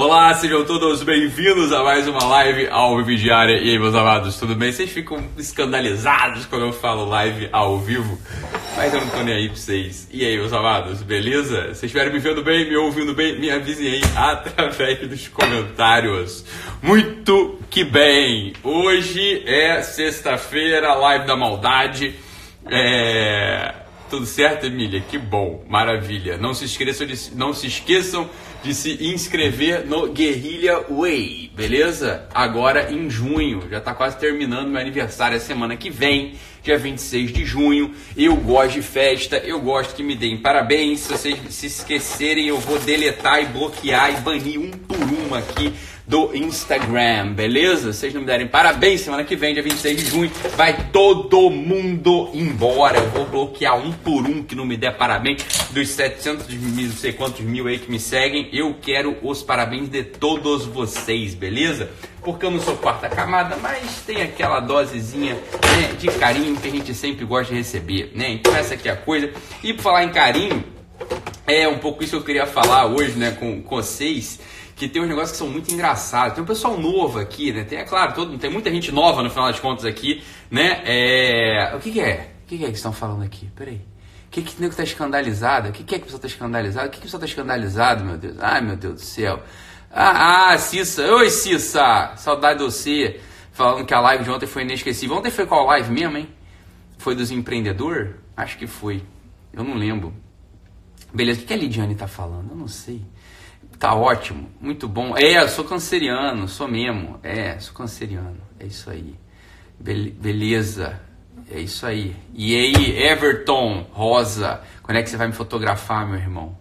Olá, sejam todos bem-vindos a mais uma live ao vivo diária. E aí, meus amados, tudo bem? Vocês ficam escandalizados quando eu falo live ao vivo? Mas eu não tô nem aí pra vocês. E aí, meus amados, beleza? Vocês estiverem me vendo bem, me ouvindo bem, me avisem aí através dos comentários. Muito que bem! Hoje é sexta-feira, live da maldade. É... Tudo certo, Emília? Que bom, maravilha. Não se esqueçam de, não se esqueçam de se inscrever no Guerrilha Way, beleza? Agora em junho, já está quase terminando meu aniversário, a semana que vem, dia 26 de junho. Eu gosto de festa, eu gosto que me deem parabéns. Se vocês se esquecerem, eu vou deletar e bloquear e banir um por um aqui do Instagram, beleza? Vocês não me derem parabéns, semana que vem, dia 26 de junho, vai todo mundo embora. Eu vou bloquear um por um que não me der parabéns dos 700 mil, não sei quantos mil aí que me seguem. Eu quero os parabéns de todos vocês, beleza? Porque eu não sou quarta camada, mas tem aquela dosezinha né, de carinho que a gente sempre gosta de receber, né? Então essa aqui é a coisa. E por falar em carinho, é um pouco isso que eu queria falar hoje, né, com, com vocês que tem uns negócios que são muito engraçados. Tem um pessoal novo aqui, né? Tem, é claro, todo, tem muita gente nova no final das contas aqui, né? É... O que, que é? O que, que é que estão falando aqui? Peraí. O que, que o nego tá escandalizado? O que, que é que o pessoal tá escandalizado? O que, que o pessoal tá escandalizado, meu Deus? Ai, meu Deus do céu. Ah, ah, Cissa. Oi, Cissa. Saudade de você. Falando que a live de ontem foi inesquecível. Ontem foi qual live mesmo, hein? Foi dos empreendedores? Acho que foi. Eu não lembro. Beleza, o que a Lidiane tá falando? Eu não sei. Tá ótimo, muito bom. É, eu sou canceriano, sou mesmo. É, sou canceriano. É isso aí. Be beleza. É isso aí. E aí, Everton Rosa, quando é que você vai me fotografar, meu irmão?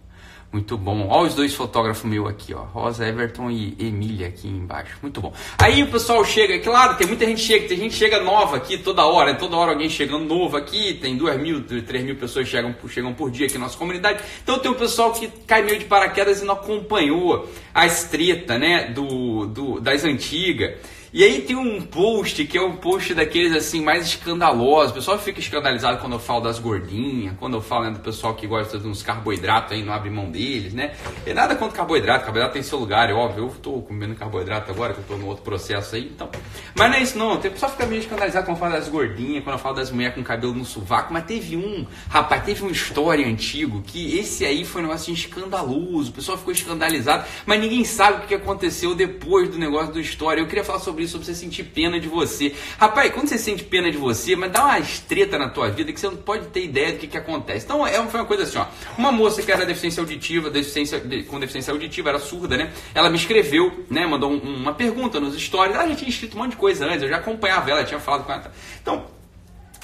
Muito bom. Olha os dois fotógrafos meus aqui, ó. Rosa Everton e Emília aqui embaixo. Muito bom. Aí o pessoal chega, claro, tem muita gente chega, tem gente chega nova aqui toda hora, toda hora alguém chegando novo aqui, tem duas mil, três mil pessoas chegam, chegam por dia aqui na nossa comunidade. Então tem o pessoal que cai meio de paraquedas e não acompanhou a estreta, né, do, do das antigas. E aí tem um post que é um post daqueles assim mais escandalosos. O pessoal fica escandalizado quando eu falo das gordinhas, quando eu falo né, do pessoal que gosta de uns carboidratos aí, não abre mão deles, né? E nada contra carboidrato, carboidrato tem seu lugar, é óbvio. Eu tô comendo carboidrato agora, que eu tô no outro processo aí, então. Mas não é isso não. O pessoal fica meio escandalizado quando eu falo das gordinhas, quando eu falo das mulheres com cabelo no sovaco, mas teve um, rapaz, teve uma história antigo que esse aí foi um negócio assim, escandaloso. O pessoal ficou escandalizado, mas ninguém sabe o que aconteceu depois do negócio do história. Eu queria falar sobre isso sobre você sentir pena de você. Rapaz, quando você sente pena de você, mas dá uma estreta na tua vida que você não pode ter ideia do que, que acontece. Então, é, foi uma coisa assim, ó. Uma moça que era deficiência auditiva, deficiência, de, com deficiência auditiva, era surda, né? Ela me escreveu, né? Mandou um, uma pergunta nos stories. Ela já tinha escrito um monte de coisa antes, eu já acompanhava ela, tinha falado com ela. Então,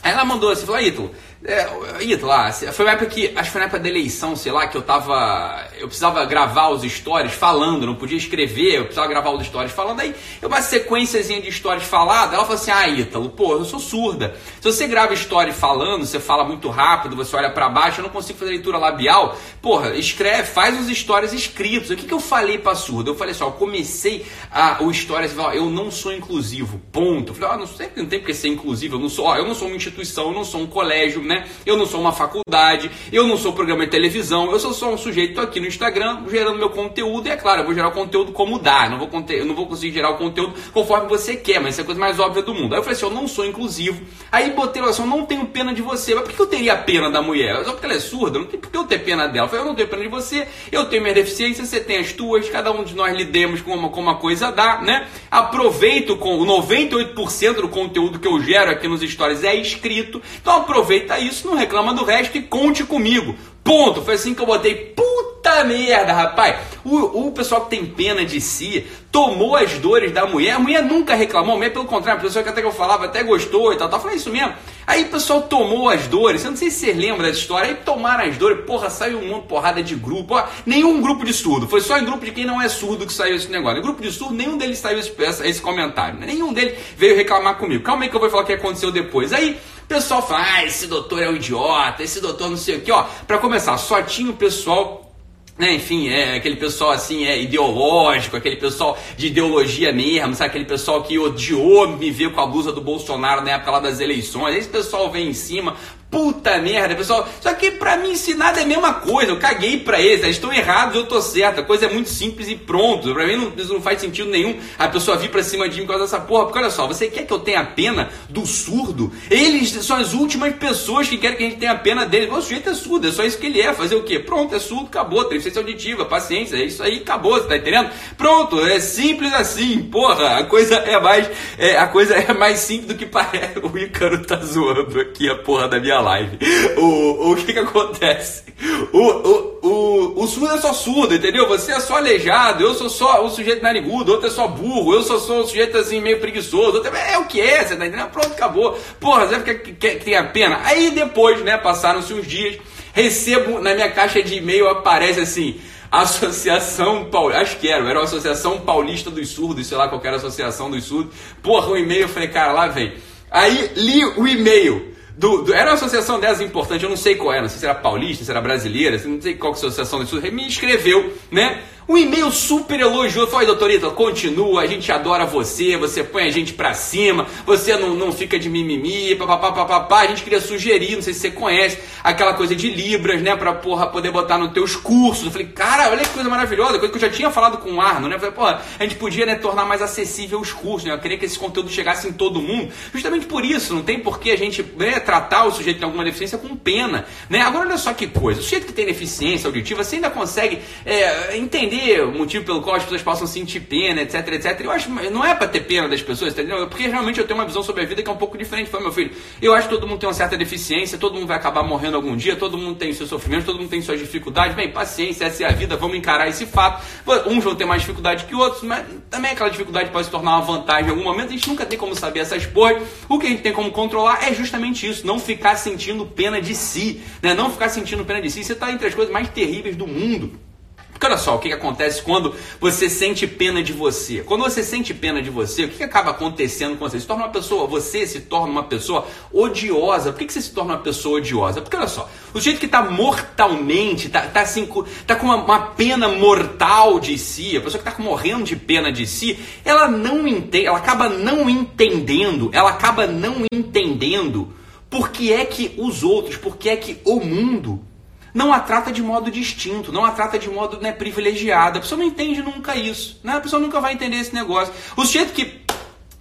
Aí ela mandou assim, falou, Ítalo, é, Ítalo, lá, foi uma época que, acho que foi na época da eleição, sei lá, que eu tava, eu precisava gravar os stories falando, não podia escrever, eu precisava gravar os stories falando, aí eu uma sequenciazinha de stories faladas, ela falou assim, ah, Ítalo, pô, eu sou surda, se você grava story falando, você fala muito rápido, você olha para baixo, eu não consigo fazer leitura labial, porra, escreve, faz os stories escritos, o que que eu falei pra surda? Eu falei assim, ó, eu comecei a, o stories, eu não sou inclusivo, ponto, eu falei, ó, não, sei, não tem porque ser inclusivo, eu não sou, ó, eu não sou um instituição, eu não sou um colégio, né? Eu não sou uma faculdade, eu não sou programa de televisão, eu sou só um sujeito aqui no Instagram gerando meu conteúdo e é claro, eu vou gerar o conteúdo como dá, não vou, eu não vou conseguir gerar o conteúdo conforme você quer, mas isso é a coisa mais óbvia do mundo. Aí eu falei assim, eu não sou inclusivo. Aí botei assim, eu não tenho pena de você. Mas por que eu teria pena da mulher? Só porque ela é surda, não tem por que eu ter pena dela. Eu falei, eu não tenho pena de você, eu tenho minha deficiência, você tem as tuas, cada um de nós lidemos com uma, com uma coisa dá, né? Aproveito com o 98% do conteúdo que eu gero aqui nos stories é. Então aproveita isso, não reclama do resto e conte comigo. Ponto. Foi assim que eu botei. Puta merda, rapaz. O, o pessoal que tem pena de si tomou as dores da mulher. A mulher nunca reclamou, mas pelo contrário, a pessoa que até que eu falava até gostou e tal, tal. Falei isso mesmo. Aí o pessoal tomou as dores. Eu não sei se vocês lembram dessa história. Aí tomaram as dores. Porra, saiu um monte porrada de grupo. Ó, nenhum grupo de surdo. Foi só em grupo de quem não é surdo que saiu esse negócio. No grupo de surdo, nenhum deles saiu esse, esse comentário. Nenhum deles veio reclamar comigo. Calma aí que eu vou falar o que aconteceu depois. Aí o pessoal fala, ah, esse doutor é um idiota, esse doutor não sei o que, ó. Pra começar, só tinha o pessoal né, enfim, é aquele pessoal assim, é ideológico, aquele pessoal de ideologia mesmo, sabe? Aquele pessoal que odiou me ver com a blusa do Bolsonaro na época lá das eleições. Esse pessoal vem em cima, Puta merda, pessoal. Só que pra mim ensinar é a mesma coisa. Eu caguei pra eles. Eles estão errados, eu tô certo. A coisa é muito simples e pronto. Pra mim não, isso não faz sentido nenhum a pessoa vir pra cima de mim por causa dessa porra. Porque olha só, você quer que eu tenha pena do surdo? Eles são as últimas pessoas que querem que a gente tenha pena deles. O sujeito é surdo, é só isso que ele é. Fazer o quê? Pronto, é surdo, acabou. Deficiência auditiva, paciência. É isso aí, acabou. Você tá entendendo? Pronto, é simples assim. Porra, a coisa é mais. É, a coisa é mais simples do que parece. O Ícaro tá zoando aqui a porra da minha live. O, o que que acontece? O, o, o, o surdo é só surdo, entendeu? Você é só aleijado, eu sou só o sujeito narigudo, outro é só burro, eu sou só o sujeito assim meio preguiçoso, outro é, é o que é, você tá entendendo? Pronto, acabou. Porra, você quer que, que tem a pena? Aí depois, né, passaram-se uns dias, recebo na minha caixa de e-mail, aparece assim. Associação Paulista, acho que era, era a Associação Paulista dos Surdos, sei lá qual era a Associação dos Surdos. Porra, o e-mail, eu falei, cara, lá vem. Aí li o e-mail. Do, do, era uma associação dessas importante, eu não sei qual era, não sei se era paulista, se era brasileira, não sei qual que é a associação disso, me inscreveu, né? Um e-mail super elogioso. Foi, doutorita, continua, a gente adora você, você põe a gente pra cima, você não, não fica de mimimi, papapá, papapá. A gente queria sugerir, não sei se você conhece, aquela coisa de Libras, né, pra porra poder botar nos teus cursos. Eu falei, cara, olha que coisa maravilhosa, coisa que eu já tinha falado com o Arno, né? Eu falei, porra, a gente podia, né, tornar mais acessível os cursos, né? Eu queria que esse conteúdo chegasse em todo mundo, justamente por isso, não tem por que a gente né, tratar o sujeito tem alguma deficiência com pena, né? Agora, olha só que coisa, o sujeito que tem deficiência auditiva, você ainda consegue é, entender entender o motivo pelo qual as pessoas possam sentir pena, etc, etc. Eu acho não é para ter pena das pessoas, entendeu? Porque realmente eu tenho uma visão sobre a vida que é um pouco diferente. Foi meu filho. Eu acho que todo mundo tem uma certa deficiência, todo mundo vai acabar morrendo algum dia, todo mundo tem seus sofrimentos, todo mundo tem suas dificuldades. Bem, paciência, essa é a vida, vamos encarar esse fato. Uns vão ter mais dificuldade que outros, mas também aquela dificuldade pode se tornar uma vantagem em algum momento. A gente nunca tem como saber essas porras. O que a gente tem como controlar é justamente isso, não ficar sentindo pena de si, né? Não ficar sentindo pena de si. Você está entre as coisas mais terríveis do mundo. Porque olha só, o que, que acontece quando você sente pena de você? Quando você sente pena de você, o que, que acaba acontecendo com você? Se torna uma pessoa, você se torna uma pessoa odiosa. Por que, que você se torna uma pessoa odiosa? Porque olha só, o jeito que está mortalmente, está tá assim, tá com uma, uma, pena mortal de si, a pessoa que está morrendo de pena de si, ela não entende, ela acaba não entendendo, ela acaba não entendendo por que é que os outros, por que é que o mundo não a trata de modo distinto, não a trata de modo né, privilegiado. A pessoa não entende nunca isso. Né? A pessoa nunca vai entender esse negócio. O sujeito que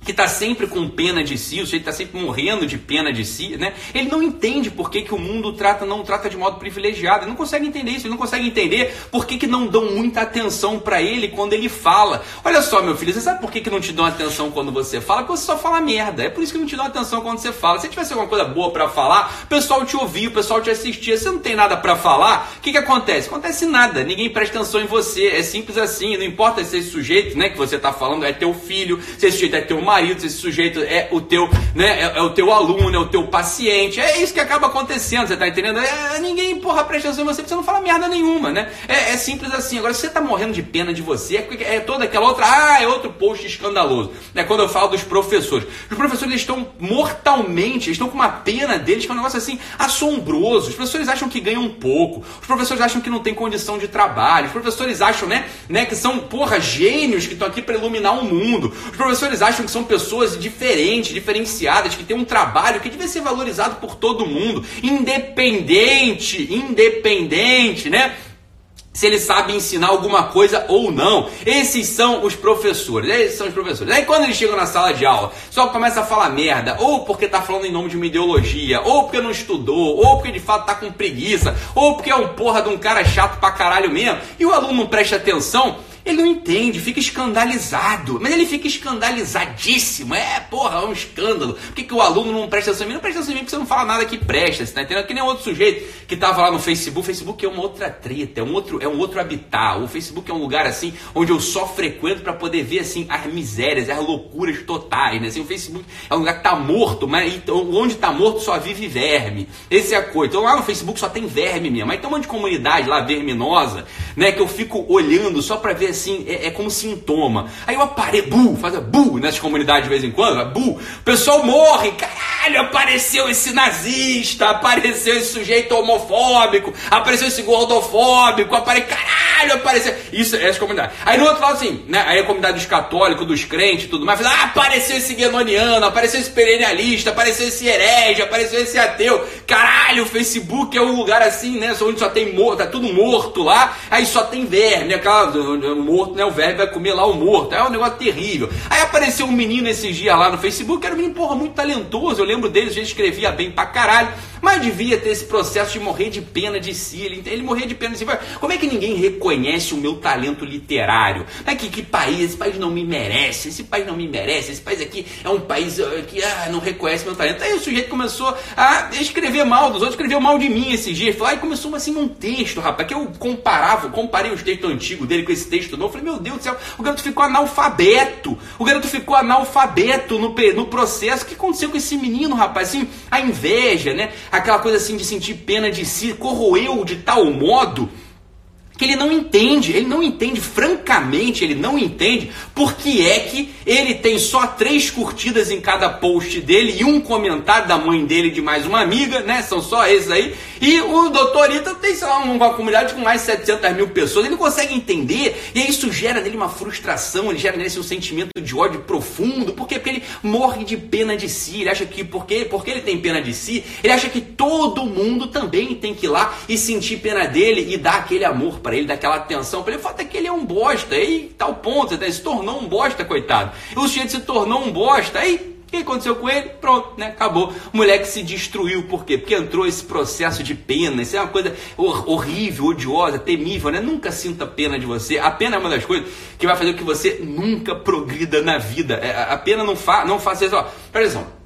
que está sempre com pena de si, o sujeito está sempre morrendo de pena de si, né? Ele não entende por que, que o mundo trata, não trata de modo privilegiado. Ele não consegue entender isso, ele não consegue entender por que, que não dão muita atenção para ele quando ele fala. Olha só, meu filho, você sabe por que, que não te dão atenção quando você fala? Porque você só fala merda. É por isso que não te dão atenção quando você fala. Se tivesse alguma coisa boa para falar, o pessoal te ouvia, o pessoal te assistia. Você não tem nada para falar, o que, que acontece? Acontece nada. Ninguém presta atenção em você. É simples assim. Não importa se esse sujeito, né, que você está falando é teu filho, se esse sujeito é teu marido marido, se esse sujeito é o teu, né, é, é, o teu aluno, é o teu paciente. É isso que acaba acontecendo, você tá entendendo? É, ninguém, porra, presta atenção em você, você não fala merda nenhuma, né? É, é simples assim. Agora, se você tá morrendo de pena de você, é, é toda aquela outra, ah, é outro post escandaloso. Né? Quando eu falo dos professores. Os professores estão mortalmente, estão com uma pena deles, que é um negócio assim, assombroso. Os professores acham que ganham pouco. Os professores acham que não tem condição de trabalho. Os professores acham, né, né que são, porra, gênios que estão aqui para iluminar o mundo. Os professores acham que são são pessoas diferentes, diferenciadas, que têm um trabalho que deve ser valorizado por todo mundo, independente, independente, né? se ele sabe ensinar alguma coisa ou não. Esses são os professores. Esses são os professores. Aí quando eles chegam na sala de aula, só começa a falar merda, ou porque tá falando em nome de uma ideologia, ou porque não estudou, ou porque de fato tá com preguiça, ou porque é um porra de um cara chato pra caralho mesmo, e o aluno não presta atenção, ele não entende, fica escandalizado. Mas ele fica escandalizadíssimo. É, porra, é um escândalo. Por que, que o aluno não presta atenção em mim? Não presta atenção em mim porque você não fala nada que presta, você tá entendendo? Que nem outro sujeito que tava lá no Facebook. O Facebook é uma outra treta, é um outro, é um outro habitat. O Facebook é um lugar assim onde eu só frequento para poder ver assim as misérias, as loucuras totais, né? Assim, o Facebook é um lugar que tá morto, mas onde tá morto só vive verme. Esse é a coisa. Então lá no Facebook só tem verme mesmo. Aí tem um monte de comunidade lá verminosa, né? Que eu fico olhando só para ver assim, é, é, como sintoma. Aí eu apareço, bu, faz bu nessas comunidades de vez em quando, bu, o pessoal morre, caralho apareceu esse nazista, apareceu esse sujeito homofóbico, apareceu esse gordofóbico, apareceu, caralho, apareceu. Isso essa comunidade. Aí no outro lado, assim, né? Aí a comunidade dos católicos, dos crentes tudo mais, ah, apareceu esse guenoniano, apareceu esse perennialista, apareceu esse herege, apareceu esse ateu. Caralho, o Facebook é um lugar assim, né? Onde só tem morto, tá tudo morto lá, aí só tem verme, aquela, morto, né? O verme vai comer lá o morto. É um negócio terrível. Aí apareceu um menino esses dias lá no Facebook, era um menino, porra, muito talentoso. Eu lembro dele, a gente escrevia bem pra caralho. Mas devia ter esse processo de morrer de pena de si. Ele, ele morrer de pena de si. Como é que ninguém reconhece o meu talento literário? É que, que país? Esse país não me merece. Esse país não me merece. Esse país aqui é um país uh, que ah, não reconhece meu talento. Aí o sujeito começou a escrever mal dos outros, escreveu mal de mim esses dias. Aí começou assim um texto, rapaz, que eu comparava, comparei os textos antigos dele com esse texto novo. Falei, meu Deus do céu, o garoto ficou analfabeto. O garoto ficou analfabeto no, no processo. O que aconteceu com esse menino, rapaz? Assim, a inveja, né? Aquela coisa assim de sentir pena de si, corroeu de tal modo que ele não entende, ele não entende, francamente, ele não entende porque é que ele tem só três curtidas em cada post dele e um comentário da mãe dele de mais uma amiga, né? São só esses aí. E o doutor Ita tem, sei lá, uma comunidade com mais de 700 mil pessoas. Ele não consegue entender e isso gera nele uma frustração, ele gera nele um sentimento de ódio profundo. Por quê? Porque ele morre de pena de si. Ele acha que, porque, porque ele tem pena de si, ele acha que todo mundo também tem que ir lá e sentir pena dele e dar aquele amor para ele, daquela atenção para ele. O fato é que ele é um bosta. E tal ponto, ele se tornou um bosta, coitado. O sujeito se tornou um bosta. Aí o que aconteceu com ele? Pronto, né? Acabou. O moleque se destruiu. Por quê? Porque entrou esse processo de pena. Isso é uma coisa horrível, odiosa, temível, né? Nunca sinta pena de você. A pena é uma das coisas que vai fazer com que você nunca progrida na vida. É, a pena não, fa não faça isso. Ó, exemplo,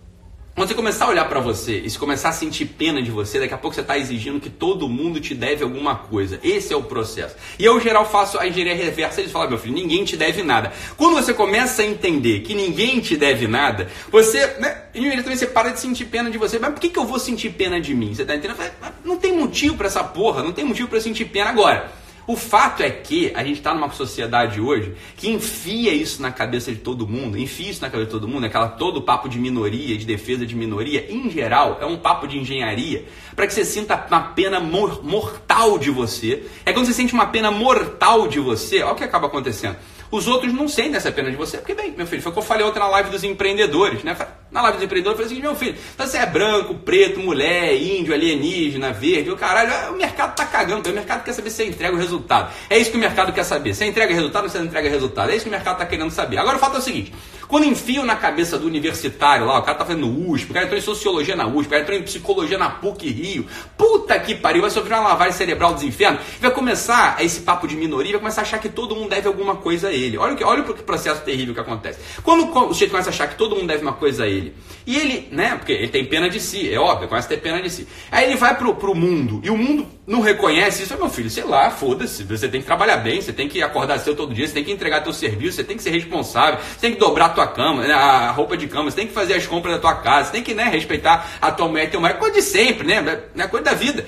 quando você começar a olhar para você e se começar a sentir pena de você, daqui a pouco você está exigindo que todo mundo te deve alguma coisa. Esse é o processo. E eu, geral, faço a engenharia reversa. Eles falam, meu filho, ninguém te deve nada. Quando você começa a entender que ninguém te deve nada, você, né, imediatamente você para de sentir pena de você. Mas por que, que eu vou sentir pena de mim? Você está entendendo? Não tem motivo para essa porra, não tem motivo para sentir pena agora. O fato é que a gente está numa sociedade hoje que enfia isso na cabeça de todo mundo, enfia isso na cabeça de todo mundo, aquela todo papo de minoria, de defesa de minoria, em geral, é um papo de engenharia, para que você sinta uma pena mor mortal de você. É quando você sente uma pena mortal de você, olha o que acaba acontecendo. Os outros não sentem essa pena de você, porque, bem, meu filho, foi o que eu falei ontem na live dos empreendedores, né? Na live dos empreendedores, eu falei assim, meu filho, você é branco, preto, mulher, índio, alienígena, verde, o caralho, o mercado tá cagando, o mercado quer saber se você entrega o resultado. É isso que o mercado quer saber. Você entrega resultado ou não entrega resultado? É isso que o mercado tá querendo saber. Agora o fato é o seguinte, quando enfiam na cabeça do universitário lá, o cara tá fazendo USP, o cara entrou em sociologia na USP, o cara entrou em psicologia na PUC Rio. Puta que pariu, vai sofrer uma lavagem cerebral dos infernos. Vai começar esse papo de minoria, vai começar a achar que todo mundo deve alguma coisa a ele. Olha o, que, olha o processo terrível que acontece. Quando o sujeito começa a achar que todo mundo deve uma coisa a ele, e ele, né, porque ele tem pena de si, é óbvio, começa a ter pena de si. Aí ele vai pro, pro mundo, e o mundo não reconhece isso, meu filho, sei lá, foda-se, você tem que trabalhar bem, você tem que acordar cedo todo dia, você tem que entregar teu serviço, você tem que ser responsável, você tem que dobrar tua cama, né, a roupa de cama, você tem que fazer as compras da tua casa, você tem que né, respeitar a tua mulher teu marido, coisa de sempre, né? É coisa da vida.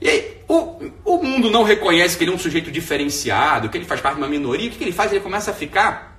E aí, o, o mundo não reconhece que ele é um sujeito diferenciado, que ele faz parte de uma minoria, o que, que ele faz? Ele começa a ficar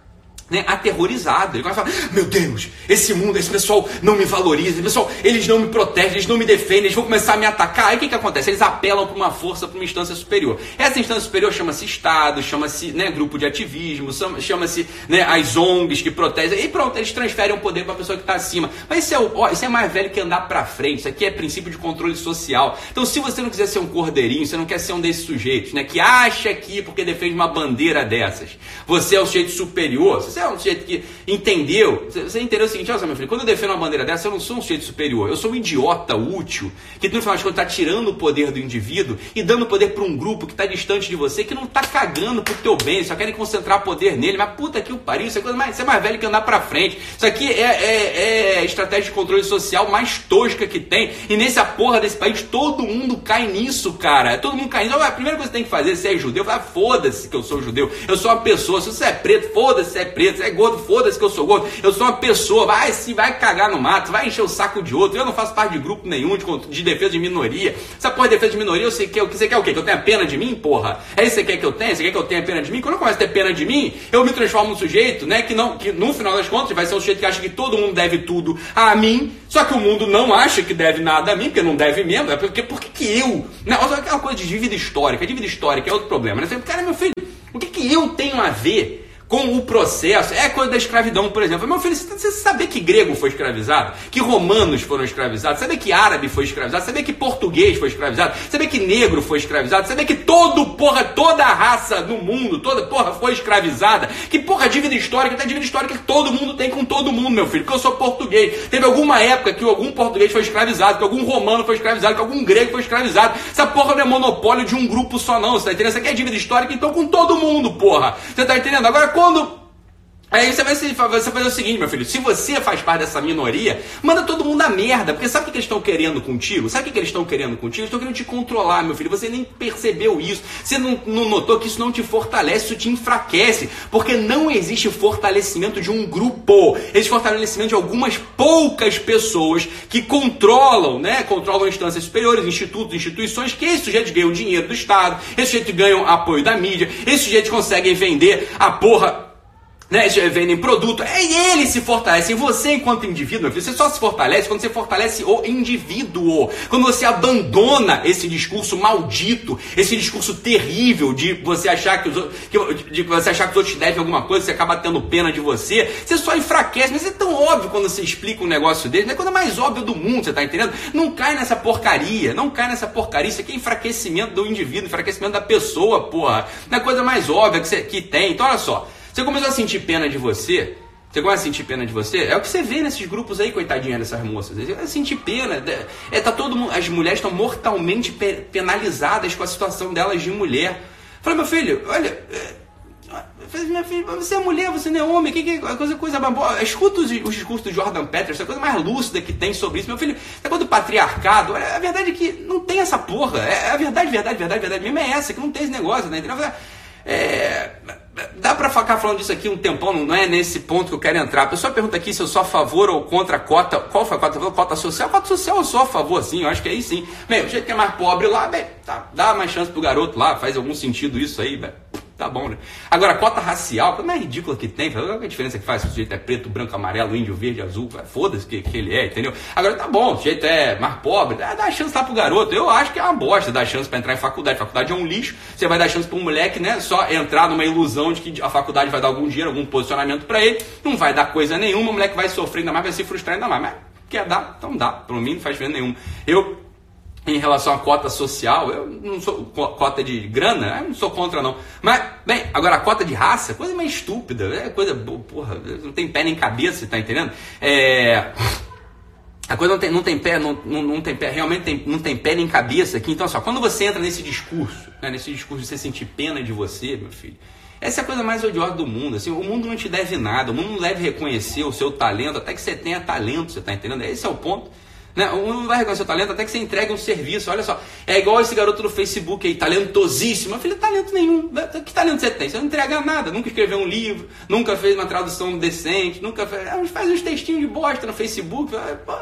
né, aterrorizado. Ele começa a falar: Meu Deus, esse mundo, esse pessoal não me valoriza, esse pessoal, eles não me protegem, eles não me defendem, eles vão começar a me atacar. Aí o que, que acontece? Eles apelam para uma força, para uma instância superior. Essa instância superior chama-se Estado, chama-se né, grupo de ativismo, chama-se né, as ONGs que protegem. E pronto, eles transferem o poder para a pessoa que está acima. Mas isso é, ó, isso é mais velho que andar para frente. Isso aqui é princípio de controle social. Então, se você não quiser ser um cordeirinho, você não quer ser um desses sujeitos né, que acha que porque defende uma bandeira dessas, você é o sujeito superior, você é um sujeito que entendeu. Você entendeu o seguinte, olha meu filho, quando eu defendo uma bandeira dessa, eu não sou um sujeito superior, eu sou um idiota útil, que no final de contas está tirando o poder do indivíduo e dando poder para um grupo que está distante de você, que não está cagando pro teu bem, só querem concentrar poder nele, mas puta que o pariu, isso é, coisa mais, isso é mais velho que andar para frente. Isso aqui é, é, é estratégia de controle social mais tosca que tem. E nessa porra desse país, todo mundo cai nisso, cara. Todo mundo cai nisso. A primeira coisa que você tem que fazer, se é judeu, fala, foda-se que eu sou judeu. Eu sou uma pessoa. Se você é preto, foda-se se é preto. Você é gordo, foda-se que eu sou gordo. Eu sou uma pessoa, vai se vai cagar no mato, vai encher o saco de outro. Eu não faço parte de grupo nenhum de, de defesa de minoria. Essa porra de defesa de minoria, eu sei que você quer o quê? Que eu tenha pena de mim, porra? É isso que você quer que eu tenha? Você quer que eu tenha pena de mim? Quando eu começo a ter pena de mim, eu me transformo num sujeito, né, que não, que no final das contas vai ser um sujeito que acha que todo mundo deve tudo a mim, só que o mundo não acha que deve nada a mim, porque não deve mesmo, é porque, porque que eu, né, aquela coisa de dívida histórica, dívida histórica é outro problema, né, cara, meu filho, o que que eu tenho a ver com o processo. É coisa da escravidão, por exemplo. Meu filho, você saber que grego foi escravizado, que romanos foram escravizados, saber que árabe foi escravizado, saber que português foi escravizado, saber que negro foi escravizado, saber que todo, porra, toda a raça no mundo, toda porra foi escravizada. Que porra, dívida histórica, tem dívida histórica que todo mundo tem com todo mundo, meu filho, que eu sou português. Teve alguma época que algum português foi escravizado, que algum romano foi escravizado, que algum grego foi escravizado. Essa porra não é monopólio de um grupo só, não. Você tá entendendo? Isso aqui é dívida histórica, então com todo mundo, porra. Você tá entendendo? Agora, quando Aí você vai, você vai fazer o seguinte, meu filho: se você faz parte dessa minoria, manda todo mundo a merda. Porque sabe o que eles estão querendo contigo? Sabe o que eles estão querendo contigo? Eles estão querendo te controlar, meu filho. Você nem percebeu isso. Você não, não notou que isso não te fortalece, isso te enfraquece. Porque não existe fortalecimento de um grupo. Existe fortalecimento de algumas poucas pessoas que controlam, né? Controlam instâncias superiores, institutos, instituições, que esses sujeitos ganham dinheiro do Estado, esses sujeitos ganham apoio da mídia, esses sujeitos conseguem vender a porra né, vendem produto, é ele se fortalece. E você, enquanto indivíduo, você só se fortalece quando você fortalece o indivíduo. Quando você abandona esse discurso maldito, esse discurso terrível de você achar que os, que, de você achar que os outros te devem alguma coisa, você acaba tendo pena de você, você só enfraquece. Mas é tão óbvio quando você explica um negócio desse, é a coisa mais óbvia do mundo, você tá entendendo? Não cai nessa porcaria, não cai nessa porcaria. Isso aqui é enfraquecimento do indivíduo, enfraquecimento da pessoa, porra. Não é coisa mais óbvia que, você, que tem. Então, olha só. Você começou a sentir pena de você? Você começa a sentir pena de você? É o que você vê nesses grupos aí, coitadinha dessas moças. Vai sentir pena. É, tá todo mundo, as mulheres estão mortalmente penalizadas com a situação delas de mulher. Falei, meu filho, olha. É, minha filha, você é mulher, você não é homem, que, que coisa, coisa Escuta os, os discursos do Jordan Peterson, a coisa mais lúcida que tem sobre isso. Meu filho, é coisa do patriarcado. a verdade é que não tem essa porra. É, a verdade, verdade, verdade, verdade mesmo é essa, que não tem esse negócio, né? É, dá para ficar falando disso aqui um tempão, não é nesse ponto que eu quero entrar. A pessoa pergunta aqui se eu sou a favor ou contra a cota. Qual foi a cota? Cota social? Cota social eu sou a favor, sim, eu acho que aí sim. Bem, o jeito que é mais pobre lá, bem, tá, dá mais chance pro garoto lá, faz algum sentido isso aí, velho. Tá bom, né? Agora, cota racial, que é ridícula que tem, qual é a diferença que faz se o sujeito é preto, branco, amarelo, índio, verde, azul, foda-se que, que ele é, entendeu? Agora, tá bom, o sujeito é mais pobre, dá, dá chance lá pro garoto. Eu acho que é uma bosta dar chance para entrar em faculdade. Faculdade é um lixo, você vai dar chance para um moleque, né, só entrar numa ilusão de que a faculdade vai dar algum dinheiro, algum posicionamento para ele, não vai dar coisa nenhuma, o moleque vai sofrer ainda mais, vai se frustrar ainda mais. Mas quer dar? Então dá, pelo mim não faz diferença nenhuma. Eu em relação à cota social, eu não sou cota de grana, eu não sou contra não. Mas, bem, agora a cota de raça, coisa mais estúpida, é coisa, porra, não tem pé nem cabeça, tá entendendo? É, a coisa não tem, não tem pé, não, não, não tem pé, realmente tem, não tem pé nem cabeça aqui. Então, só quando você entra nesse discurso, né, nesse discurso de você sentir pena de você, meu filho, essa é a coisa mais odiosa do mundo. Assim, o mundo não te deve nada, o mundo não deve reconhecer o seu talento, até que você tenha talento, você tá entendendo? Esse é o ponto. Né? Um não vai reconhecer o talento até que você entregue um serviço. Olha só, é igual esse garoto do Facebook aí, talentosíssimo. Eu falei, talento nenhum. Que talento você tem? Você não entrega nada. Nunca escreveu um livro, nunca fez uma tradução decente, nunca fez. Ah, faz uns textinhos de bosta no Facebook. Pô,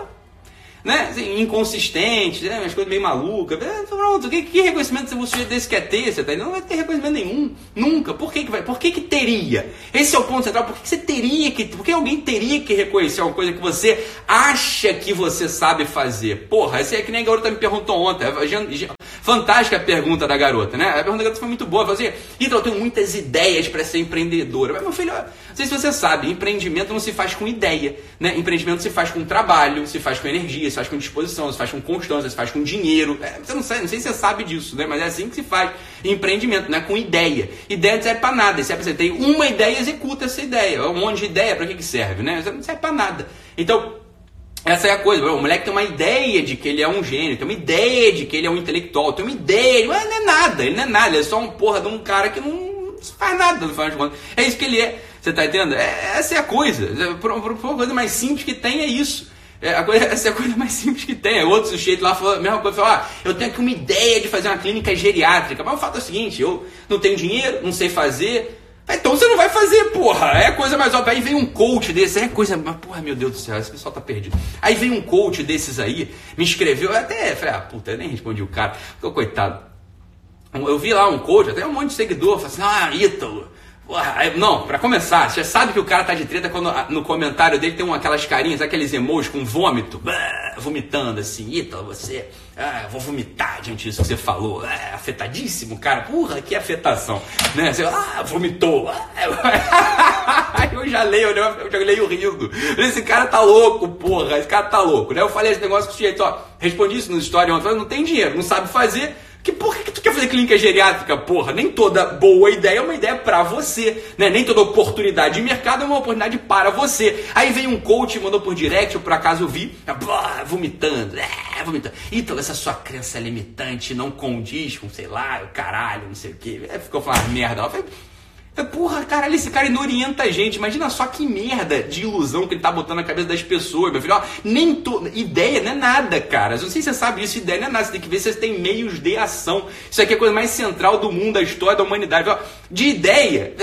né? Assim, inconsistentes, né? umas coisas meio malucas. É, pronto, que, que reconhecimento você desse quer ter? Você tá? Não vai ter reconhecimento nenhum. Nunca. Por que, que vai? Por que, que teria? Esse é o ponto central. Por que, que você teria que. Por que alguém teria que reconhecer uma coisa que você acha que você sabe fazer? Porra, esse é que nem a garota me perguntou ontem. Fantástica a pergunta da garota, né? A pergunta da garota foi muito boa. Falou assim: eu tenho muitas ideias para ser empreendedora. Mas, meu filho, sei se você sabe, empreendimento não se faz com ideia. Né? Empreendimento se faz com trabalho, se faz com energia, se faz com disposição, se faz com constância, se faz com dinheiro. É, você não, sabe, não sei se você sabe disso, né? mas é assim que se faz empreendimento, não é com ideia. Ideia não serve para nada. Serve você tem uma ideia executa essa ideia. Um monte de ideia, para que, que serve? Né? Não serve para nada. Então, essa é a coisa, o moleque tem uma ideia de que ele é um gênio, tem uma ideia de que ele é um intelectual, tem uma ideia, mas não é nada, ele não é nada, ele é só um porra de um cara que não faz nada no final de contas. É isso que ele é, você tá entendendo? É, essa é a coisa, a coisa mais simples que tem é isso. É, a coisa, essa é a coisa mais simples que tem. É outro sujeito lá falou a mesma coisa, falou, ah, eu tenho aqui uma ideia de fazer uma clínica geriátrica, mas o fato é o seguinte, eu não tenho dinheiro, não sei fazer, Então você não vai fazer, porra. É coisa mais óbvia. Aí vem um coach desse, é coisa. Mas, porra, meu Deus do céu, esse pessoal tá perdido. Aí vem um coach desses aí, me escreveu, eu até falei, ah, puta, eu nem respondi o cara. Ficou coitado. Eu vi lá um coach, até um monte de seguidor, falou assim, ah, Ítalo. Não, para começar, você sabe que o cara tá de treta quando no comentário dele tem uma, aquelas carinhas, aqueles emojis com vômito, vomitando assim, Ítalo, você, ah, vou vomitar diante disso que você falou, é, afetadíssimo, cara, porra, que afetação, né? Você, ah, vomitou, eu já leio, né? eu já leio rindo, esse cara tá louco, porra, esse cara tá louco, né? Eu falei esse negócio com o sujeito, ó, respondi isso no story ontem, não tem dinheiro, não sabe fazer, que porra que tu quer fazer clínica geriátrica, porra? Nem toda boa ideia é uma ideia para você, né? Nem toda oportunidade de mercado é uma oportunidade para você. Aí vem um coach mandou por direct, eu por acaso eu vi, vomitando, é, vomitando. Então, essa sua crença limitante não condiz com, sei lá, o caralho, não sei o quê. Ficou falando merda. Porra, caralho, esse cara não orienta a gente. Imagina só que merda de ilusão que ele tá botando na cabeça das pessoas, meu filho. Ó, nem to... Ideia não é nada, cara. Não sei se você sabe isso, ideia não é nada. Você tem que ver se você tem meios de ação. Isso aqui é a coisa mais central do mundo, da história da humanidade. Ó, de ideia.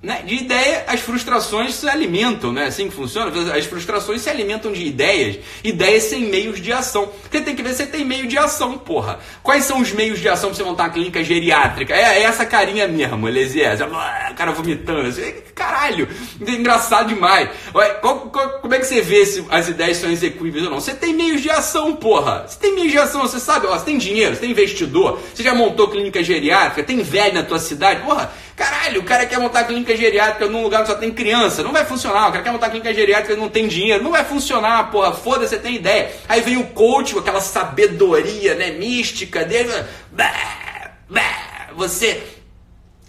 Né? De ideia, as frustrações se alimentam, não é assim que funciona? As frustrações se alimentam de ideias, ideias sem meios de ação. Você tem que ver se tem meio de ação, porra. Quais são os meios de ação para você montar uma clínica geriátrica? É, é essa carinha mesmo, Elesias. O cara vomitando. Assim, caralho, engraçado demais. como é que você vê se as ideias são execuíveis ou não? Você tem meios de ação, porra. Você tem meios de ação, você sabe, ó, você tem dinheiro, você tem investidor, você já montou clínica geriátrica, tem velho na tua cidade, porra. Caralho, o cara quer montar clínica geriátrica num lugar onde só tem criança. Não vai funcionar. O cara quer montar clínica geriátrica e não tem dinheiro. Não vai funcionar, porra. Foda-se, você tem ideia. Aí vem o coach com aquela sabedoria, né, mística dele. Bah, bah, você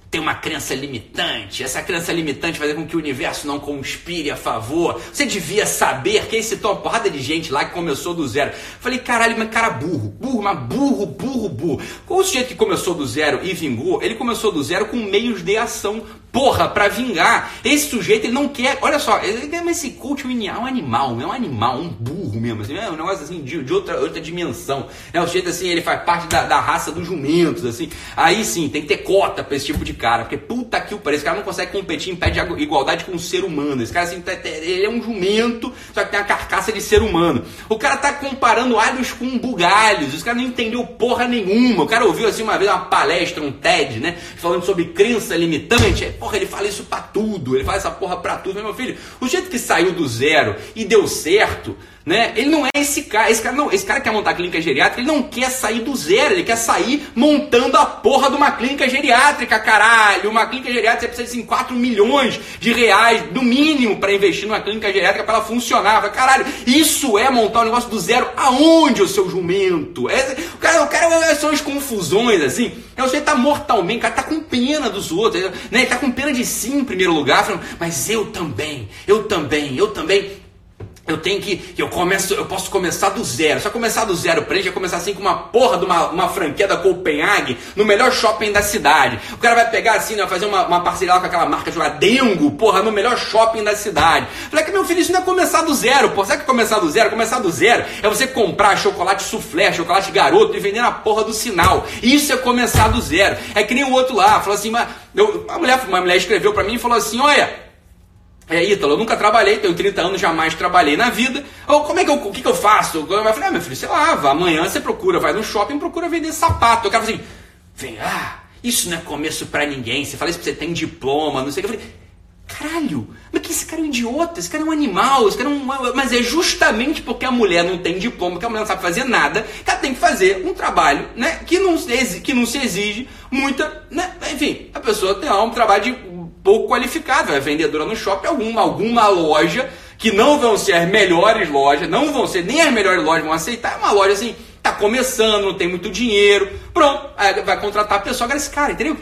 tem uma crença limitante. Essa crença limitante faz com que o universo não conspire a favor. Você devia saber que esse uma porrada de gente lá que começou do zero. Falei, caralho, mas cara burro, burro, mas burro, burro, burro. Qual o sujeito que começou do zero e vingou? Ele começou do zero com meios de ação porra, para vingar. Esse sujeito, ele não quer. Olha só, ele, esse coach é um animal, é um animal, um burro mesmo. Assim, é um negócio assim de, de outra, outra dimensão. Né? O sujeito assim, ele faz parte da, da raça dos jumentos, assim. Aí sim, tem que ter cota pra esse tipo de cara. Porque puta que o pariu, esse cara não consegue competir em pé de igualdade com um ser humano. Esse cara assim, tá, tá, ele é um jumento, só que tem a carcaça de ser humano. O cara tá comparando alhos com bugalhos. Esse cara não entendeu porra nenhuma. O cara ouviu assim uma vez uma palestra, um TED, né? Falando sobre crença limitante. Porra, ele fala isso pra tudo, ele fala essa porra pra tudo. Meu filho, o jeito que saiu do zero e deu certo, né? Ele não é esse cara. Esse cara, não, esse cara quer montar clínica geriátrica, ele não quer sair do zero, ele quer sair montando a porra de uma clínica geriátrica, caralho. Uma clínica geriátrica você precisa de 4 milhões de reais, no mínimo, para investir numa clínica geriátrica para ela funcionar. Caralho, isso é montar um negócio do zero aonde, o seu jumento? É, o cara, o cara são as confusões, assim. É você tá mortalmente, o cara tá com pena dos outros, né? Ele tá com pena de si em primeiro lugar, falando, mas eu também, eu também, eu também. Eu tenho que. Eu começo, eu posso começar do zero. Só começar do zero pra ele já começar assim com uma porra de uma, uma franquia da Copenhague no melhor shopping da cidade. O cara vai pegar assim, né, fazer uma, uma parceria lá com aquela marca chamada Dengo, porra, no melhor shopping da cidade. Falei que meu filho, isso não é começar do zero, porra. Sabe que é começar do zero? Começar do zero é você comprar chocolate soufflé, chocolate garoto e vender na porra do sinal. Isso é começar do zero. É que nem o outro lá, falou assim, mas, eu, uma, mulher, uma mulher escreveu pra mim e falou assim: olha. É, Ítalo, eu nunca trabalhei, tenho 30 anos, jamais trabalhei na vida. Ou como é que eu, o que, que eu faço? Eu falei, ah, meu filho, sei lá, amanhã você procura, vai no shopping procura vender sapato. Eu quero assim, vem, ah, isso não é começo para ninguém. Você fala isso porque você tem diploma, não sei o que. Eu falei, caralho, mas que esse cara é um idiota, esse cara é um animal, esse cara é um. Mas é justamente porque a mulher não tem diploma, que a mulher não sabe fazer nada, que ela tem que fazer um trabalho, né, que não, que não se exige muita, né, enfim, a pessoa tem lá um trabalho de pouco qualificada, é vendedora no shopping, alguma, alguma loja, que não vão ser as melhores lojas, não vão ser nem as melhores lojas vão aceitar, é uma loja assim, tá começando, não tem muito dinheiro, pronto, vai contratar a pessoa. Agora esse cara, entendeu?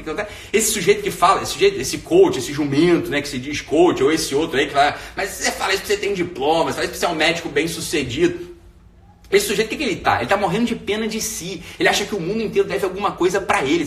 Esse sujeito que fala, esse sujeito, esse coach, esse jumento, né, que se diz coach, ou esse outro aí que fala, mas você fala isso porque você tem diploma, você fala isso porque você é um médico bem sucedido. Esse sujeito, o que, que ele tá? Ele tá morrendo de pena de si. Ele acha que o mundo inteiro deve alguma coisa para ele.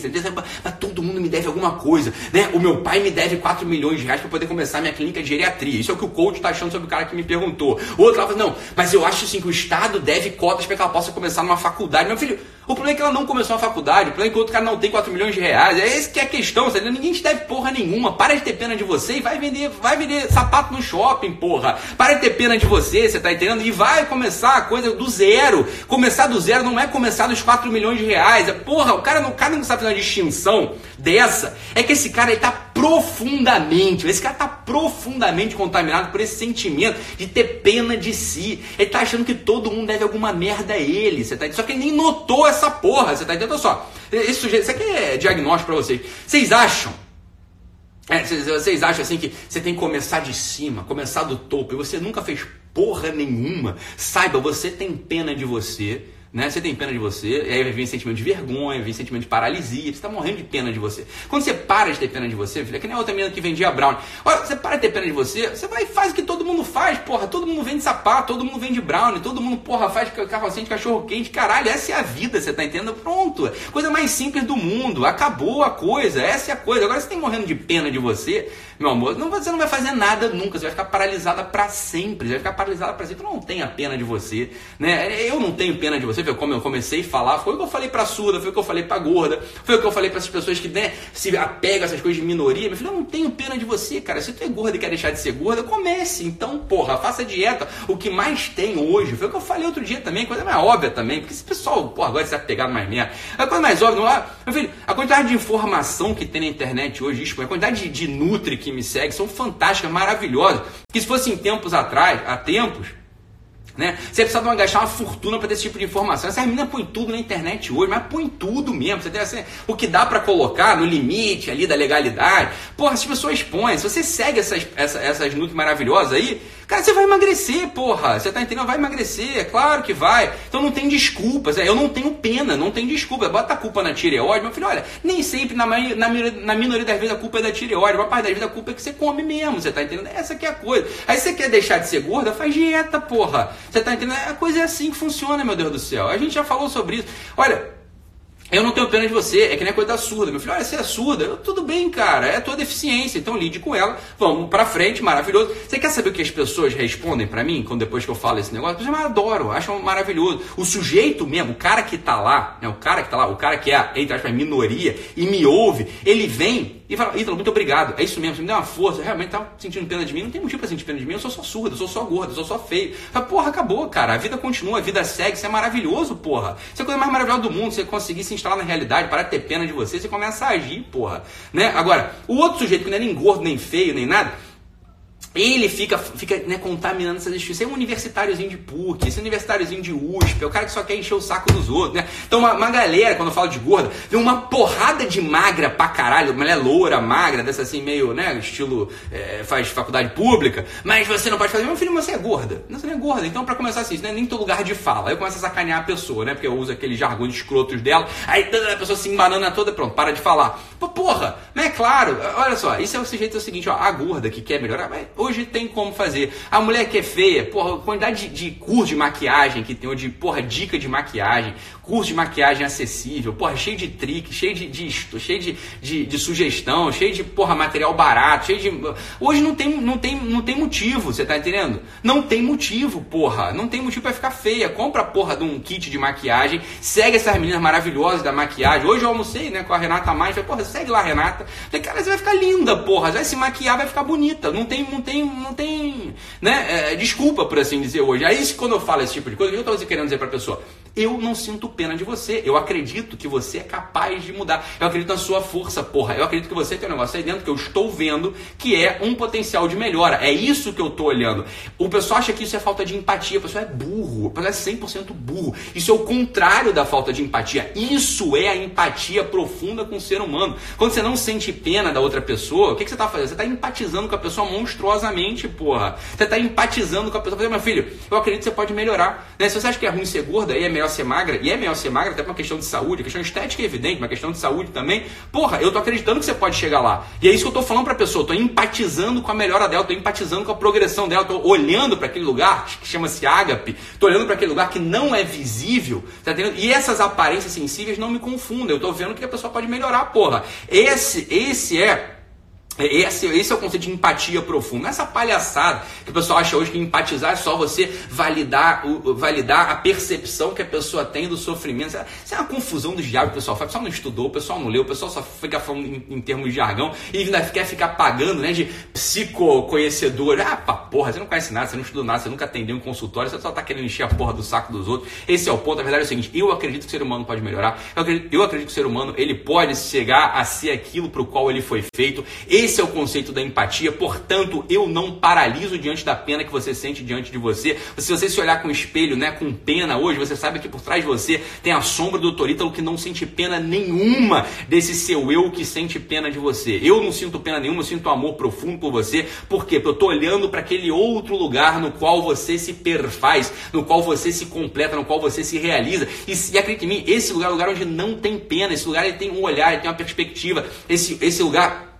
Mas todo mundo me deve alguma coisa. Né? O meu pai me deve 4 milhões de reais para poder começar minha clínica de geriatria. Isso é o que o coach tá achando sobre o cara que me perguntou. O outro lá fala, não, mas eu acho assim que o Estado deve cotas para que ela possa começar numa faculdade. Meu filho, O problema é que ela não começou a faculdade, o problema é que o outro cara não tem 4 milhões de reais. É esse que é a questão, sabe? Ninguém te deve porra nenhuma. Para de ter pena de você e vai vender, vai vender sapato no shopping, porra. Para de ter pena de você, você tá entendendo? E vai começar a coisa do zero. Começar do zero não é começar dos 4 milhões de reais. É, porra, o cara, o cara não sabe fazer uma distinção dessa. É que esse cara ele tá profundamente, esse cara tá profundamente contaminado por esse sentimento de ter pena de si. Ele tá achando que todo mundo deve alguma merda a ele. Você tá, só que ele nem notou essa porra. Você tá entendendo? só, esse sujeito, isso aqui é diagnóstico para vocês. Vocês acham é, vocês acham assim que você tem que começar de cima, começar do topo, e você nunca fez porra nenhuma? Saiba, você tem pena de você né? Você tem pena de você, e aí vem sentimento de vergonha, vem sentimento de paralisia, você está morrendo de pena de você. Quando você para de ter pena de você, filho, é que nem a outra menina que vendia brown. Olha, você para de ter pena de você, você vai e faz o que todo mundo faz, porra. Todo mundo vende sapato, todo mundo vende brown, todo mundo, porra, faz carrocinha de cachorro quente. Caralho, essa é a vida, você tá entendendo? Pronto. Coisa mais simples do mundo. Acabou a coisa, essa é a coisa. Agora você tem morrendo de pena de você, meu amor, não, você não vai fazer nada nunca, você vai ficar paralisada para sempre, você vai ficar paralisada para sempre. Tu não tem a pena de você, né? Eu não tenho pena de você, foi como eu comecei a falar, foi o que eu falei pra surda, foi o que eu falei pra gorda, foi o que eu falei para essas pessoas que né, se apegam a essas coisas de minoria. Meu filho, eu não tenho pena de você, cara. Se tu é gorda e quer deixar de ser gorda, comece. Então, porra, faça dieta. O que mais tem hoje, foi o que eu falei outro dia também, coisa mais óbvia também, porque esse pessoal, porra, agora se apegar mais merda. A coisa mais óbvia, não é? Meu filho, a quantidade de informação que tem na internet hoje, a quantidade de, de nutri que me segue são fantásticas, maravilhosas. Que se fosse em tempos atrás, há tempos, né? Você precisava gastar uma fortuna para ter esse tipo de informação. Essa menina põe tudo na internet hoje, mas põe tudo mesmo. Você tem o que dá para colocar no limite ali da legalidade. Porra, as pessoas põem. Se você segue essas, essas, essas maravilhosas aí, Cara, você vai emagrecer, porra. Você tá entendendo? Vai emagrecer, é claro que vai. Então não tem desculpas. Eu não tenho pena, não tem desculpa. Bota a culpa na tireoide. Meu filho, olha, nem sempre, na, na, na minoria das vezes, a culpa é da tireoide. Uma parte das vezes a culpa é que você come mesmo. Você tá entendendo? Essa que é a coisa. Aí você quer deixar de ser gorda, faz dieta, porra. Você tá entendendo? A coisa é assim que funciona, meu Deus do céu. A gente já falou sobre isso. Olha. Eu não tenho pena de você, é que nem a coisa da surda. Meu filho, olha, você é surda, eu, tudo bem, cara, é a tua deficiência, então lide com ela, vamos pra frente, maravilhoso. Você quer saber o que as pessoas respondem para mim quando depois que eu falo esse negócio? Pessoas adoram, acham maravilhoso. O sujeito mesmo, o cara que tá lá, né, o cara que tá lá, o cara que é, entre aspas, minoria e me ouve, ele vem e fala, Ítalo, muito obrigado. É isso mesmo, você me deu uma força, realmente tá sentindo pena de mim. Não tem motivo pra sentir pena de mim, eu sou só surda, eu sou só gorda, eu sou só feio. Fala, porra, acabou, cara. A vida continua, a vida segue, isso é maravilhoso, porra. Isso é a coisa mais maravilhosa do mundo, você conseguir se instalar na realidade, parar de ter pena de você, você começa a agir, porra. Né? Agora, o outro sujeito que não é nem gordo, nem feio, nem nada, ele fica, fica né, contaminando essas instituições. é um universitáriozinho de PUC, esse universitáriozinho de USP, é o cara que só quer encher o saco dos outros, né? Então uma, uma galera, quando eu falo de gorda, vê uma porrada de magra pra caralho, mulher loura, magra, dessa assim, meio, né, estilo, é, faz faculdade pública, mas você não pode fazer, meu filho, você é gorda. Não, você não é gorda. Então, pra começar assim, isso não é nem teu lugar de fala. Aí eu começo a sacanear a pessoa, né? Porque eu uso aqueles jargões escrotos dela, aí a pessoa se embanana toda, pronto, para de falar. Porra, mas é claro, olha só, isso é o sujeito é o seguinte, ó, a gorda que quer melhorar, hoje tem como fazer. A mulher que é feia, porra, quantidade de, de curso de maquiagem que tem, ou de, porra, dica de maquiagem, curso de maquiagem acessível, porra, cheio de trick, cheio de, de cheio de, de, de, sugestão, cheio de, porra, material barato, cheio de... Hoje não tem, não tem, não tem motivo, você tá entendendo? Não tem motivo, porra, não tem motivo para ficar feia. Compra, porra, de um kit de maquiagem, segue essas meninas maravilhosas da maquiagem. Hoje eu almocei, né, com a Renata Mais, porra, segue lá, Renata. Falei, cara, você vai ficar linda, porra, vai se maquiar, vai ficar bonita. Não tem, não tem, não tem, né, é, desculpa, por assim dizer, hoje. Aí, quando eu falo esse tipo de coisa, o que eu tô querendo dizer pra pessoa? Eu não sinto pena de você. Eu acredito que você é capaz de mudar. Eu acredito na sua força, porra. Eu acredito que você tem um negócio aí dentro que eu estou vendo que é um potencial de melhora. É isso que eu estou olhando. O pessoal acha que isso é falta de empatia. O pessoal é burro. O pessoal é 100% burro. Isso é o contrário da falta de empatia. Isso é a empatia profunda com o ser humano. Quando você não sente pena da outra pessoa, o que, que você está fazendo? Você está empatizando com a pessoa monstruosamente, porra. Você está empatizando com a pessoa. Meu filho, eu acredito que você pode melhorar. Né? Se você acha que é ruim ser gorda, aí é melhor melhor ser magra, e é melhor ser magra até por uma questão de saúde, questão estética é evidente, uma questão de saúde também. Porra, eu tô acreditando que você pode chegar lá. E é isso que eu tô falando pra pessoa, eu tô empatizando com a melhora dela, tô empatizando com a progressão dela, tô olhando para aquele lugar que chama-se ágape, tô olhando para aquele lugar que não é visível, tá entendendo? E essas aparências sensíveis não me confundem, eu tô vendo que a pessoa pode melhorar, porra. Esse, esse é Esse, esse é o conceito de empatia profunda. Essa palhaçada que o pessoal acha hoje que empatizar é só você validar, o, validar a percepção que a pessoa tem do sofrimento. Isso é uma confusão dos diabos que o pessoal faz. O pessoal não estudou, o pessoal não leu, o pessoal só fica falando em, em termos de jargão e ainda quer ficar pagando né, de psicoconhecedor. Ah, pá, porra, você não conhece nada, você não estudou nada, você nunca atendeu um consultório, você só tá querendo encher a porra do saco dos outros. Esse é o ponto. A verdade é o seguinte: eu acredito que o ser humano pode melhorar. Eu acredito, eu acredito que o ser humano ele pode chegar a ser aquilo para o qual ele foi feito. Esse é o conceito da empatia, portanto, eu não paraliso diante da pena que você sente diante de você. Se você se olhar com espelho, né, com pena hoje, você sabe que por trás de você tem a sombra do Dr. Ítalo que não sente pena nenhuma desse seu eu que sente pena de você. Eu não sinto pena nenhuma, eu sinto amor profundo por você. Por quê? Porque eu estou olhando para aquele outro lugar no qual você se perfaz, no qual você se completa, no qual você se realiza. E, e acredite em mim, esse lugar é um lugar onde não tem pena, esse lugar ele tem um olhar, ele tem uma perspectiva. Esse, esse lugar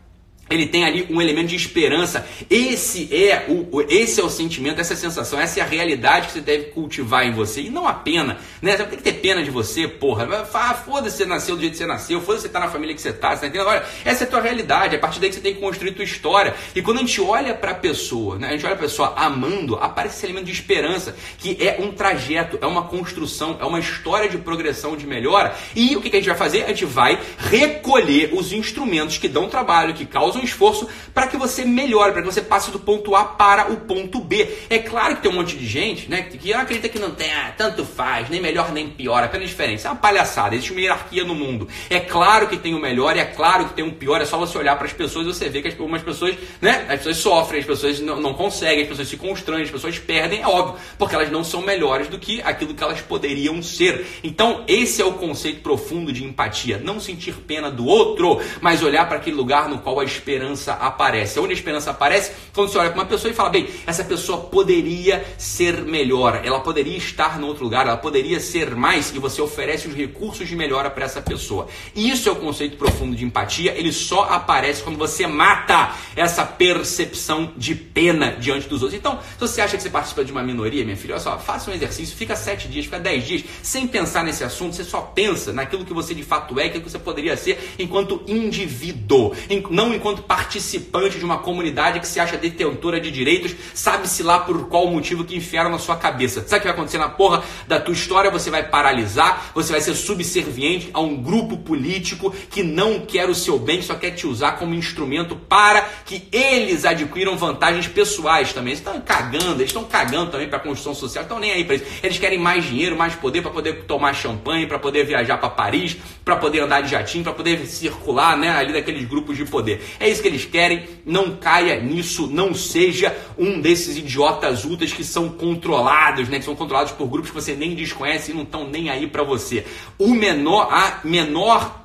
ele tem ali um elemento de esperança. Esse é o, esse é o sentimento, essa é a sensação, essa é a realidade que você deve cultivar em você. E não a pena, né? Você tem que ter pena de você, porra. Ah, foda-se você nasceu do jeito que você nasceu, foda-se você tá na família que você tá, você tá entendendo? Olha, essa é a tua realidade, é a partir daí que você tem que construir tua história. E quando a gente olha para a pessoa, né? A gente olha para a pessoa amando, aparece esse elemento de esperança, que é um trajeto, é uma construção, é uma história de progressão, de melhora. E o que, que a gente vai fazer? A gente vai recolher os instrumentos que dão trabalho, que causam um esforço para que você melhore, para que você passe do ponto A para o ponto B. É claro que tem um monte de gente né, que acredita que não tem, ah, tanto faz, nem melhor nem pior, apenas diferença. É uma palhaçada, existe uma hierarquia no mundo. É claro que tem o melhor é claro que tem um pior, é só você olhar para as pessoas e você vê que algumas pessoas, né, as pessoas sofrem, as pessoas não, não conseguem, as pessoas se constrangem, as pessoas perdem, é óbvio, porque elas não são melhores do que aquilo que elas poderiam ser. Então, esse é o conceito profundo de empatia, não sentir pena do outro, mas olhar para aquele lugar no qual a esperança esperança aparece. Onde a esperança aparece? Quando você olha para uma pessoa e fala, bem, essa pessoa poderia ser melhor, ela poderia estar no outro lugar, ela poderia ser mais, e você oferece os recursos de melhora para essa pessoa. Isso é o conceito profundo de empatia, ele só aparece quando você mata essa percepção de pena diante dos outros. Então, se você acha que você participa de uma minoria, minha filha, olha só, faça um exercício, fica sete dias, fica dez dias, sem pensar nesse assunto, você só pensa naquilo que você de fato é, aquilo que você poderia ser enquanto indivíduo, não enquanto enquanto participante de uma comunidade que se acha detentora de direitos, sabe-se lá por qual motivo que enfiaram na sua cabeça. Sabe o que vai acontecer na porra da tua história? Você vai paralisar, você vai ser subserviente a um grupo político que não quer o seu bem, só quer te usar como instrumento para que eles adquiram vantagens pessoais também. Eles estão cagando, eles estão cagando também para a construção social, estão nem aí para isso. Eles querem mais dinheiro, mais poder para poder tomar champanhe, para poder viajar para Paris, para poder andar de jatinho, para poder circular né, ali daqueles grupos de poder. É isso que eles querem. Não caia nisso, não seja um desses idiotas ultras que são controlados, né? Que são controlados por grupos que você nem desconhece e não estão nem aí para você. O menor, a menor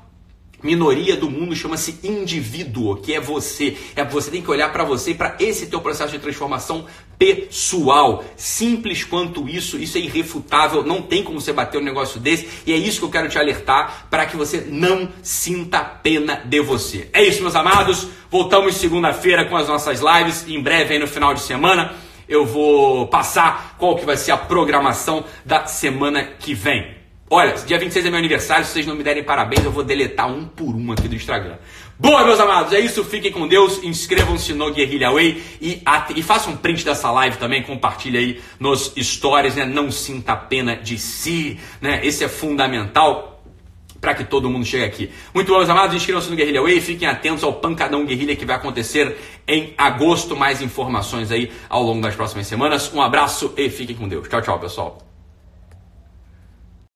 minoria do mundo chama-se indivíduo, que é você. É você tem que olhar para você para esse teu processo de transformação pessoal. Simples quanto isso, isso é irrefutável, não tem como você bater um negócio desse, e é isso que eu quero te alertar para que você não sinta pena de você. É isso, meus amados. Voltamos segunda-feira com as nossas lives, em breve aí no final de semana. Eu vou passar qual que vai ser a programação da semana que vem. Olha, dia 26 é meu aniversário, se vocês não me derem parabéns, eu vou deletar um por um aqui do Instagram. Boa, meus amados, é isso, fiquem com Deus, inscrevam-se no Guerrilha Way e, e façam um print dessa live também, compartilhe aí nos stories, né? Não sinta pena de si, né? Esse é fundamental para que todo mundo chegue aqui. Muito bom, meus amados, inscrevam-se no Guerrilha Way, fiquem atentos ao Pancadão Guerrilha que vai acontecer em agosto. Mais informações aí ao longo das próximas semanas. Um abraço e fiquem com Deus. Tchau, tchau, pessoal.